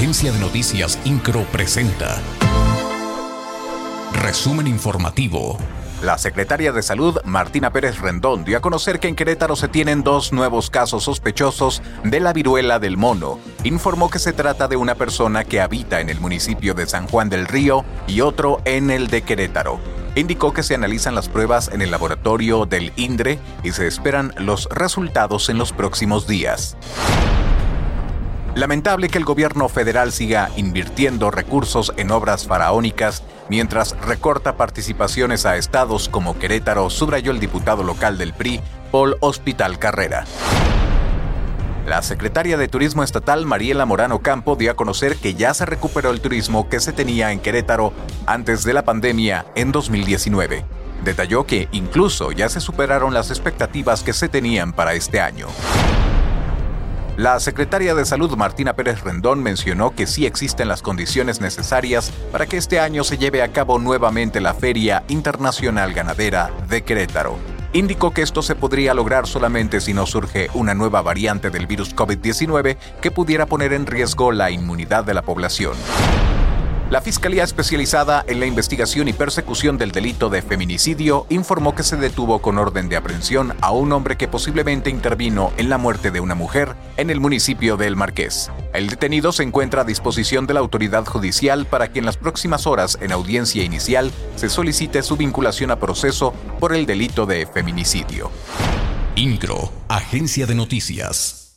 Agencia de Noticias Incro presenta. Resumen informativo. La secretaria de Salud, Martina Pérez Rendón, dio a conocer que en Querétaro se tienen dos nuevos casos sospechosos de la viruela del mono. Informó que se trata de una persona que habita en el municipio de San Juan del Río y otro en el de Querétaro. Indicó que se analizan las pruebas en el laboratorio del INDRE y se esperan los resultados en los próximos días. Lamentable que el gobierno federal siga invirtiendo recursos en obras faraónicas mientras recorta participaciones a estados como Querétaro, subrayó el diputado local del PRI, Paul Hospital Carrera. La secretaria de Turismo Estatal, Mariela Morano Campo, dio a conocer que ya se recuperó el turismo que se tenía en Querétaro antes de la pandemia en 2019. Detalló que incluso ya se superaron las expectativas que se tenían para este año. La secretaria de Salud Martina Pérez Rendón mencionó que sí existen las condiciones necesarias para que este año se lleve a cabo nuevamente la Feria Internacional Ganadera de Querétaro. Indicó que esto se podría lograr solamente si no surge una nueva variante del virus COVID-19 que pudiera poner en riesgo la inmunidad de la población. La Fiscalía Especializada en la Investigación y Persecución del Delito de Feminicidio informó que se detuvo con orden de aprehensión a un hombre que posiblemente intervino en la muerte de una mujer en el municipio de El Marqués. El detenido se encuentra a disposición de la autoridad judicial para que en las próximas horas en audiencia inicial se solicite su vinculación a proceso por el delito de feminicidio. INCRO, Agencia de Noticias.